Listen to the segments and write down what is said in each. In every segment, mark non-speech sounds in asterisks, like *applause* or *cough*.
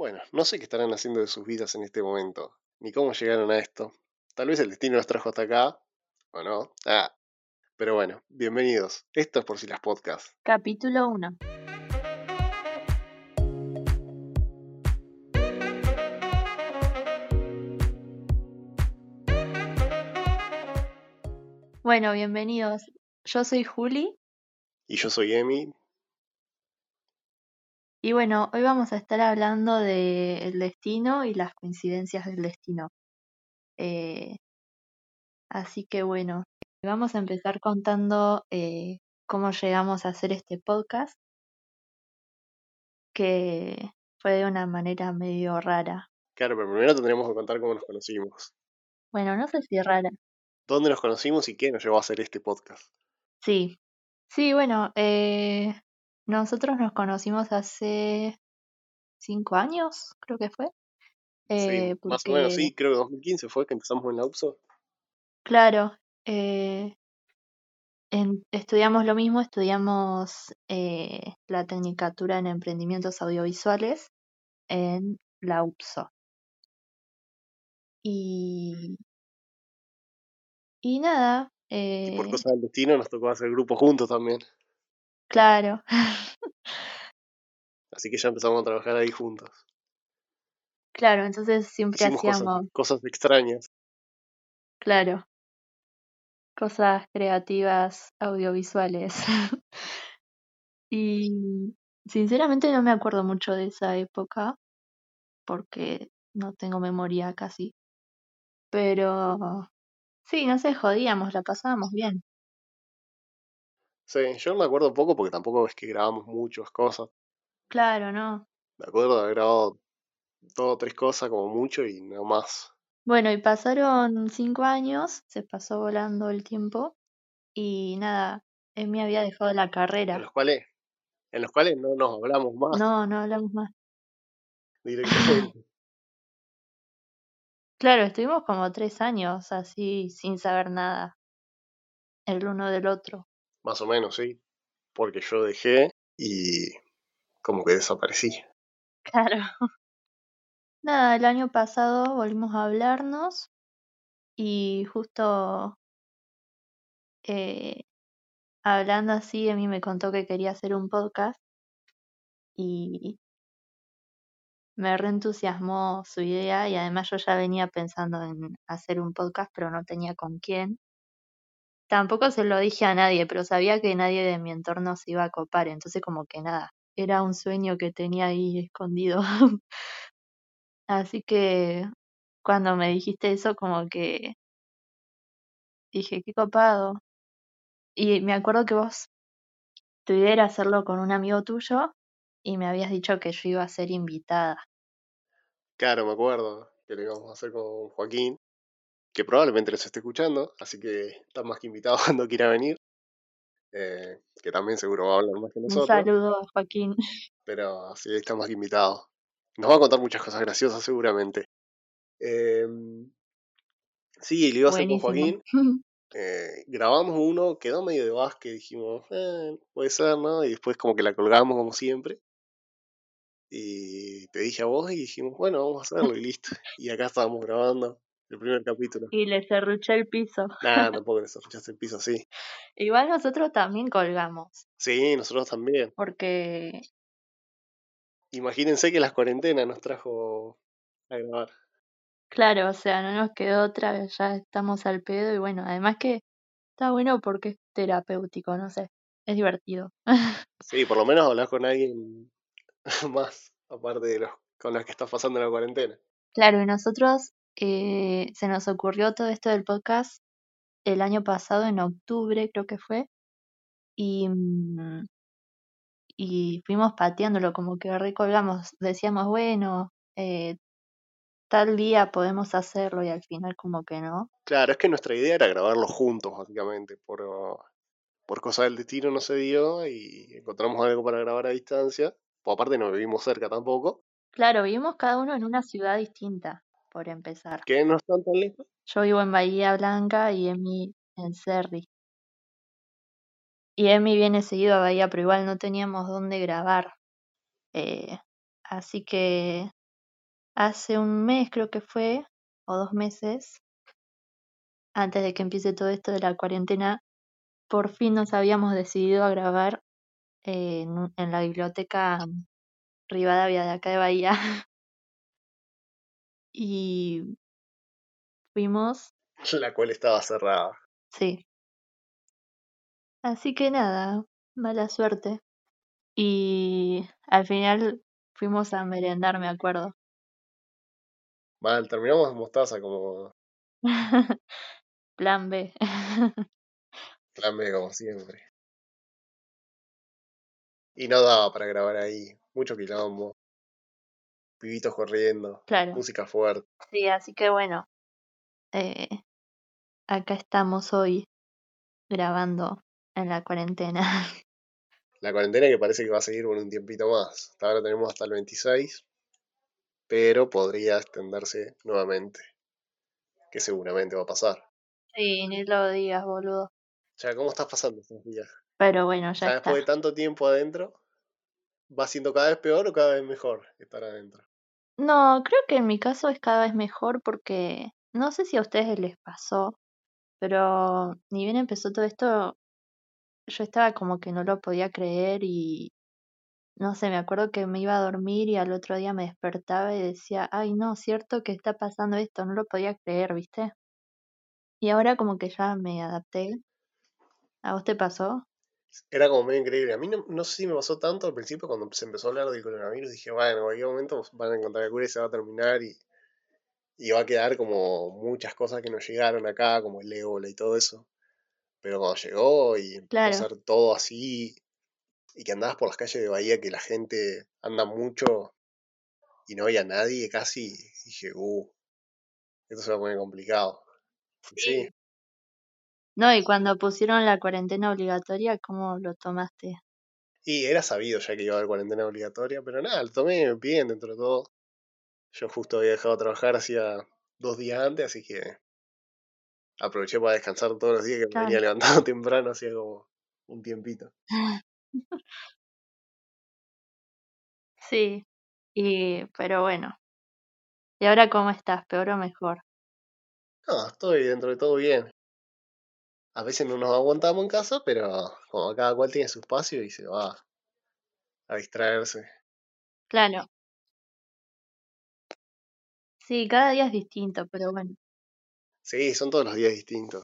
Bueno, no sé qué estarán haciendo de sus vidas en este momento, ni cómo llegaron a esto. Tal vez el destino los trajo hasta acá, o no. Ah, pero bueno, bienvenidos. Esto es por si las podcasts. Capítulo 1. Bueno, bienvenidos. Yo soy Juli Y yo soy Emi. Y bueno, hoy vamos a estar hablando del destino y las coincidencias del destino. Eh, así que bueno, vamos a empezar contando eh, cómo llegamos a hacer este podcast, que fue de una manera medio rara. Claro, pero primero tendríamos que contar cómo nos conocimos. Bueno, no sé si rara. ¿Dónde nos conocimos y qué nos llevó a hacer este podcast? Sí, sí, bueno, eh, nosotros nos conocimos hace cinco años, creo que fue. Eh, sí, más o menos, sí, creo que 2015 fue que empezamos en la UPSO. Claro, eh, en- estudiamos lo mismo, estudiamos eh, la Tecnicatura en Emprendimientos Audiovisuales en la UPSO. Y, y nada, Y por eh, cosas del destino nos tocó hacer grupo juntos también. Claro, Así que ya empezamos a trabajar ahí juntos. claro, entonces siempre Hicimos cosas, hacíamos, cosas extrañas. claro, cosas creativas audiovisuales. *laughs* Y sinceramente no me acuerdo mucho de esa época porque no tengo memoria casi. Pero sí, no sé, jodíamos, la pasábamos bien. Sí, yo me acuerdo poco porque tampoco es que grabamos muchas cosas. Claro, ¿no? Me acuerdo de haber grabado dos o tres cosas como mucho y no más. Bueno, y pasaron cinco años, se pasó volando el tiempo y nada, Emi había dejado la En carrera. los cuales, en los cuales no nos hablamos más No, no hablamos más. directamente. *laughs* Claro, estuvimos como tres años así sin saber nada el uno del otro. Más o menos, sí. Porque yo dejé y como que desaparecí. Claro. *laughs* Nada, el año pasado volvimos a hablarnos y justo eh, hablando así, Emi me contó que quería hacer un podcast y me reentusiasmó su idea y además yo ya venía pensando en hacer un podcast, pero no tenía con quién. Tampoco se lo dije a nadie, pero sabía que nadie de mi entorno se iba a copar, entonces como que nada, era un sueño que tenía ahí escondido. *laughs* Así que cuando me dijiste eso, como que dije, qué copado. Y me acuerdo que vos tu idea era hacerlo con un amigo tuyo y me habías dicho que yo iba a ser invitada. Claro, me acuerdo que lo íbamos a hacer con Joaquín, que probablemente los esté escuchando, así que está más que invitado *laughs* cuando quiera venir. eh, que también seguro va a hablar más que Un nosotros, saludo a Joaquín. pero sí, está más que invitado. Nos va a contar muchas cosas graciosas seguramente. Em, sí, lo iba a hacer con. Joaquín. *laughs* eh, grabamos uno, quedó medio de básquet, dijimos, eh, puede ser, ¿no? Y después como que la colgamos como siempre. Y te dije a vos y dijimos, bueno, vamos a hacerlo y listo. Y acá estábamos grabando el primer capítulo. y le cerruché el piso. Nada, *laughs* tampoco desarrollaste el piso así. Igual nosotros también colgamos, Sí, nosotros también. porque Imagínense que las cuarentenas nos trajo a grabar. claro, o sea, no nos quedó otra, ya estamos al pedo y bueno, además que está bueno porque es terapéutico, no sé, es divertido. *laughs* Sí, por lo menos hablar con alguien *laughs* más, aparte de los con los que estás pasando la cuarentena. Claro, y nosotros eh, se nos ocurrió todo esto del podcast el año pasado, en octubre creo que fue, y, mm, y fuimos pateándolo, como que recolgamos, decíamos, bueno, eh, tal día podemos hacerlo y al final como que no. Claro, es que nuestra idea era grabarlo juntos, básicamente. Por, por cosa del destino no se dio y encontramos algo para grabar a distancia. Pues aparte no vivimos cerca tampoco. Claro, vivimos cada uno en una ciudad distinta, por empezar. Que no están tan lejos. Yo vivo en Bahía Blanca y Emi en Cerri. Y Emi viene seguido a Bahía, pero igual no teníamos dónde grabar. Eh, así que hace un mes creo que fue, o dos meses, antes de que empiece todo esto de la cuarentena, por fin nos habíamos decidido a grabar eh, en, en la biblioteca Rivadavia de acá de Bahía. *laughs* y fuimos, *laughs* La cual estaba cerrada. sí. Así que nada, mala suerte. Y al final fuimos a merendar, me acuerdo. Mal, terminamos en mostaza como *laughs* Plan B. *laughs* plan B, como siempre. Y no daba para grabar ahí. Mucho quilombo. Pibitos corriendo. claro. Música fuerte. Sí, así que bueno, eh, acá estamos hoy grabando en la cuarentena. *laughs* La cuarentena que parece que va a seguir por un tiempito más. Hasta ahora tenemos hasta el 26. Pero podría extenderse nuevamente. Que seguramente va a pasar. Sí, ni lo digas, boludo. O sea, ¿cómo estás pasando estos días? Pero bueno, O sea, ya está. después de tanto tiempo adentro, ¿va siendo cada vez peor o cada vez mejor estar adentro? No, creo que en mi caso es cada vez mejor porque no sé si a ustedes les pasó, pero ni bien empezó todo esto, yo estaba como que no lo podía creer y no sé, me acuerdo que me iba a dormir y al otro día me despertaba y decía, ay no, cierto que está pasando esto, no lo podía creer, ¿viste? Y ahora como que ya me adapté. ¿A vos te pasó? Era como medio increíble. A mí no, no sé si me pasó tanto al principio cuando se empezó a hablar del coronavirus. Dije, bueno, en cualquier momento van a encontrar la cura y se va a terminar y, y va a quedar como muchas cosas que nos llegaron acá, como el ébola y todo eso. Pero cuando llegó y empezó Claro. a ser todo así y que andabas por las calles de Bahía, que la gente anda mucho y no había nadie casi, dije, uh, esto se va a poner complicado. Sí, No, y cuando pusieron la cuarentena obligatoria, ¿cómo lo tomaste? y era sabido ya que iba a haber cuarentena obligatoria, pero nada, lo tomé bien dentro de todo. Yo justo había dejado de trabajar hacía dos días antes, así que aproveché para descansar todos los días que me venía levantando *laughs* temprano, hacía como un tiempito. *laughs* Sí, y pero bueno. ¿Y ahora cómo estás? ¿Peor o mejor? No, estoy dentro de todo bien. A veces no nos aguantamos en casa, pero como cada cual tiene su espacio y se va a distraerse. Claro. Sí, cada día es distinto, pero bueno. Sí, son todos los días distintos.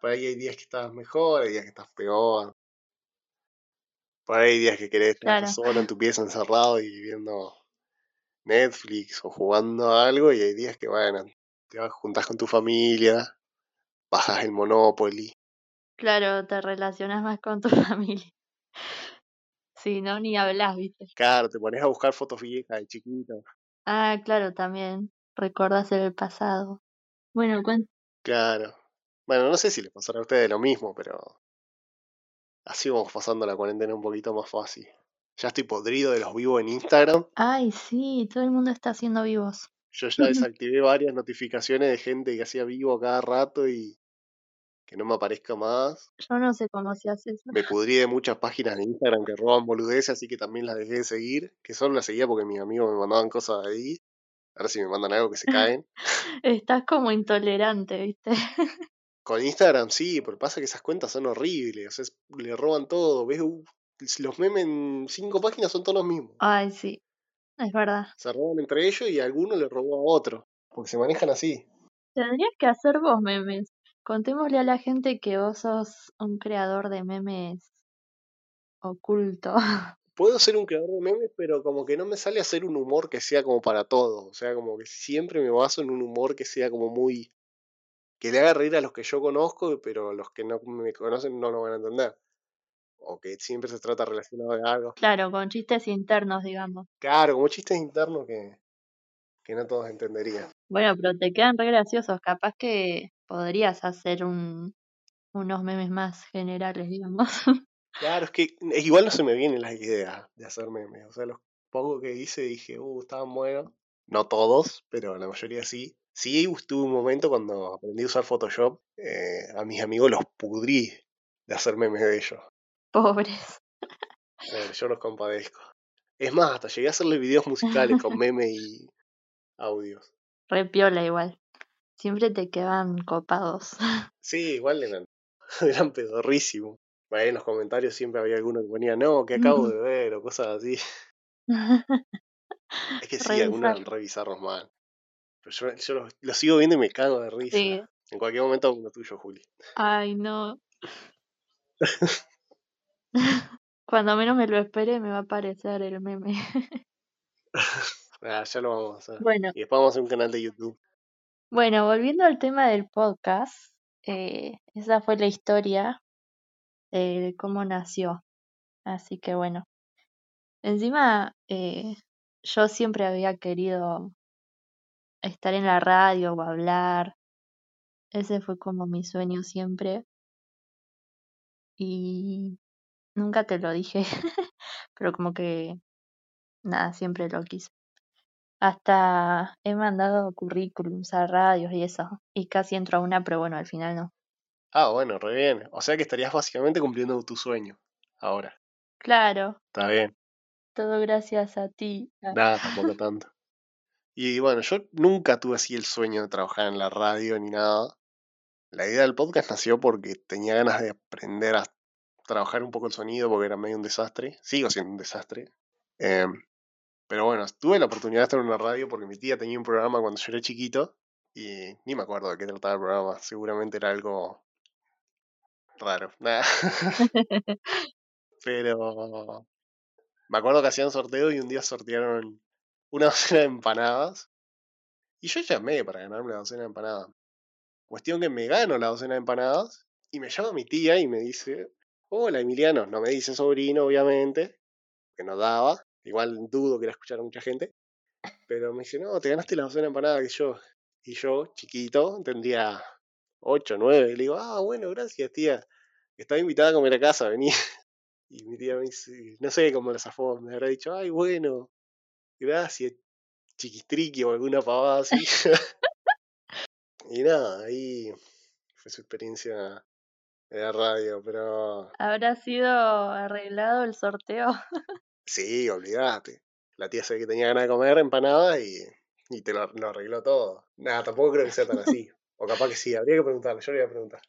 Por ahí hay días que estás mejor, hay días que estás peor. Por ahí hay días que querés estar Claro. solo en tu pieza encerrado y viendo Netflix o jugando a algo, y hay días que, bueno, te vas juntás con tu familia, bajas el Monopoly. Claro, te relacionas más con tu *laughs* familia. Si no, ni hablas, ¿viste? Claro, te pones a buscar fotos viejas de chiquito. Ah, claro, también. Recuerdas el pasado. Bueno, cuen- Claro. Bueno, no sé si les pasará a ustedes lo mismo, pero así vamos pasando la cuarentena un poquito más fácil. Ya estoy podrido de los vivos en Instagram. Ay, sí, todo el mundo está haciendo vivos. Yo ya *laughs* desactivé varias notificaciones de gente que hacía vivo cada rato y que no me aparezca más. Yo no sé cómo se hace eso. Me pudrí de muchas páginas de Instagram que roban boludeces, así que también las dejé de seguir. Que solo las seguía porque mis amigos me mandaban cosas de ahí. Ahora si me mandan algo que se *laughs* caen. Estás como intolerante, ¿viste? *laughs* Con Instagram sí, pero pasa que esas cuentas son horribles. O sea, es- le roban todo. ¿Ves? Uh, los memes en cinco páginas son todos los mismos. Ay, sí. Es verdad. Se roban entre ellos y alguno le robó a otro. Porque se manejan así. Tendrías que hacer vos memes. Contémosle a la gente que vos sos un creador de memes oculto. *laughs* Puedo ser un creador de memes, pero como que no me sale hacer un humor que sea como para todos. O sea, como que siempre me baso en un humor que sea como muy. que le haga reír a los que yo conozco, pero los que no me conocen no lo van a entender. O que siempre se trata relacionado de algo. Claro, con chistes internos, digamos. Claro, como chistes internos que, que no todos entenderían. Bueno, pero te quedan re graciosos. Capaz que podrías hacer un, unos memes más generales, digamos. *laughs* Claro, es que igual no se me vienen las ideas de hacer memes. O sea, los pocos que hice dije, uh, estaban buenos. No todos, pero la mayoría sí. Sí, tuve un momento cuando aprendí a usar Photoshop, eh, a mis amigos los pudrí de hacer memes de ellos. Pobres. Eh, yo los compadezco. Es más, hasta llegué a hacerle videos musicales con *laughs* meme y audios. Re piola igual. Siempre te quedan copados. *laughs* Sí, igual eran, *laughs* eran pedorrísimos. Bueno, en los comentarios siempre había alguno que ponía, no, que acabo de ver, o cosas así. *laughs* Es que sí, algunos eran re bizarros mal. Pero yo, yo los, los sigo viendo y me cago de risa. Sí. En cualquier momento uno tuyo, Juli. Ay, no. Cuando menos me lo espere me va a aparecer el meme. Ah, ya lo vamos a hacer. Bueno, Y después vamos a hacer un canal de YouTube. Bueno, volviendo al tema del podcast, eh, esa fue la historia de cómo nació. Así que bueno. Encima, eh, yo siempre había querido estar en la radio o hablar. Ese fue como mi sueño siempre. Y nunca te lo dije, *laughs* pero como que nada, siempre lo quise. Hasta he mandado currículums a radios y eso, y casi entro a una, pero bueno, al final no. Ah, bueno, re bien. O sea que estarías básicamente cumpliendo tu sueño. Ahora. Claro, Está bien. todo gracias a ti. Ah, Nada, tampoco tanto. Y bueno, yo nunca tuve así el sueño de trabajar en la radio ni nada. La idea del podcast nació porque tenía ganas de aprender a trabajar un poco el sonido porque era medio un desastre. Sigo siendo un desastre. Em, pero bueno, tuve la oportunidad de estar en una radio porque mi tía tenía un programa cuando yo era chiquito y ni me acuerdo de qué trataba el programa. Seguramente era algo raro. Nada. *laughs* pero me acuerdo que hacían sorteo y un día sortearon una *laughs* docena de empanadas. Y yo llamé para ganarme la docena de empanadas. Cuestión que me gano la docena de empanadas y me llama mi tía y me dice, hola Emiliano, no me dice sobrino obviamente, que no daba, igual dudo que la escuchara mucha gente, pero me dice, no, te ganaste la docena de empanadas que yo. Y yo, chiquito, tendría 8, 9, le digo, ah, bueno, gracias tía, estaba invitada a comer a casa, vení. *laughs* Y mi tía me dice, no sé cómo la zafó, me habrá dicho, ay, bueno, gracias, chiquistriqui o alguna pavada así. *laughs* y nada, ahí fue su experiencia de la radio, pero ¿Habrá sido arreglado el sorteo? *laughs* sí, olvídate. La tía sabe que tenía ganas de comer empanadas y, y te lo, lo arregló todo. Nada, tampoco creo que sea tan así. O capaz que sí, habría que preguntarle, yo le voy a preguntar.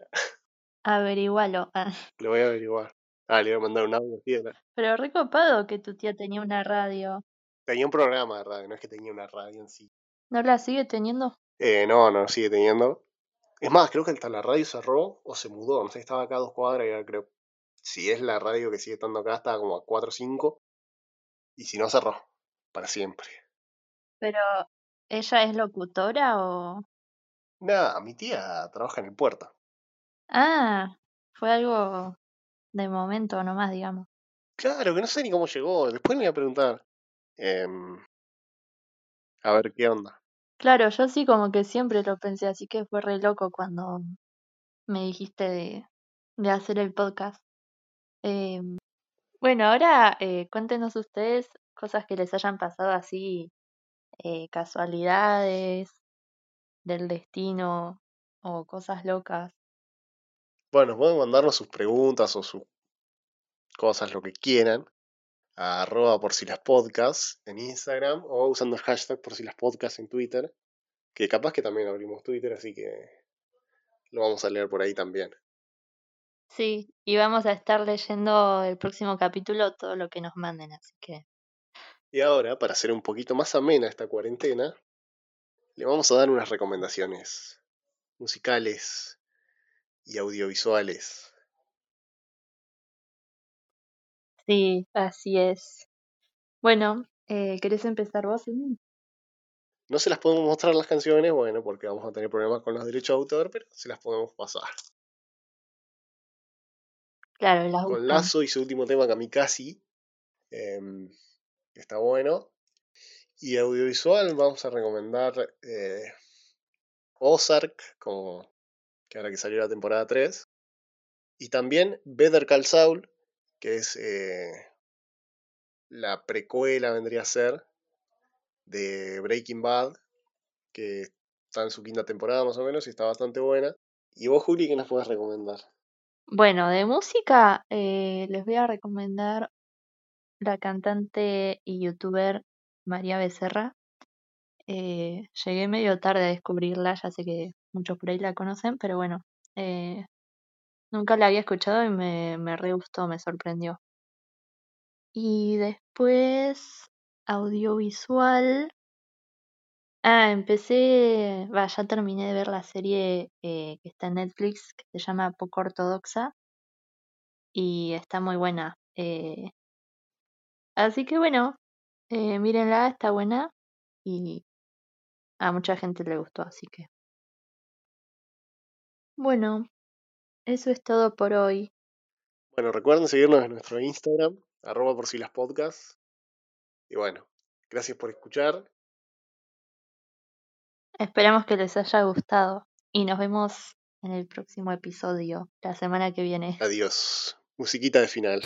Averigualo. Ah, *laughs* Le voy a averiguar. Ah, le voy a mandar un audio. tía. Pero recopado que tu tía tenía una radio. Tenía un programa de radio, no es que tenía una radio en sí. ¿No la sigue teniendo? Eh, no, no, sigue teniendo. Es más, creo que hasta la radio cerró o se mudó. No sé, estaba acá a dos cuadras y ahora creo. Si es la radio que sigue estando acá, está como a cuatro o cinco. Y si no, cerró. Para siempre. Pero, ¿ella es locutora o...? Nada, mi tía trabaja en el puerto. Ah, fue algo de momento nomás, digamos. Claro, que no sé ni cómo llegó. Después le voy a preguntar. Em, a ver qué onda. Claro, yo sí como que siempre lo pensé, así que fue re loco cuando me dijiste de, de hacer el podcast. Em, bueno, ahora eh, cuéntenos ustedes cosas que les hayan pasado así, eh, casualidades del destino o cosas locas. Bueno, pueden mandarnos sus preguntas o sus cosas, lo que quieran, a arroba por si las podcasts en Instagram o usando el hashtag por si las podcasts en Twitter, que capaz que también abrimos Twitter, así que lo vamos a leer por ahí también. Sí, y vamos a estar leyendo el próximo capítulo todo lo que nos manden, así que Y ahora, para hacer un poquito más amena esta cuarentena, le vamos a dar unas recomendaciones musicales y audiovisuales. sí, así es. Bueno, eh, ¿querés empezar vos, Emi? No se las podemos mostrar las canciones, bueno, porque vamos a tener problemas con los derechos de autor, pero se las podemos pasar. Claro, Con. Lazo y su último tema, Kamikaze, em, está bueno. Y audiovisual vamos a recomendar eh, Ozark, como que ahora que salió la temporada 3. Y también Better Call Saul, que es eh, la precuela, vendría a ser, de Breaking Bad, que está en su quinta temporada más o menos y está bastante buena. ¿Y vos, Juli, qué nos puedes recomendar? Bueno, de música eh, les voy a recomendar la cantante y youtuber María Becerra. Eh, llegué medio tarde a descubrirla, ya sé que muchos por ahí la conocen, pero bueno, eh, nunca la había escuchado y me, me re gustó, me sorprendió. Y después, audiovisual. Ah, empecé, va, ya terminé de ver la serie eh, que está en Netflix, que se llama Poco Ortodoxa, y está muy buena. Eh, así que bueno, eh, mírenla, está buena, y a mucha gente le gustó, así que. Bueno, eso es todo por hoy. Bueno, recuerden seguirnos en nuestro Instagram, arroba por si las podcasts. Y bueno, gracias por escuchar. Esperamos que les haya gustado y nos vemos en el próximo episodio, la semana que viene. Adiós. Musiquita de final.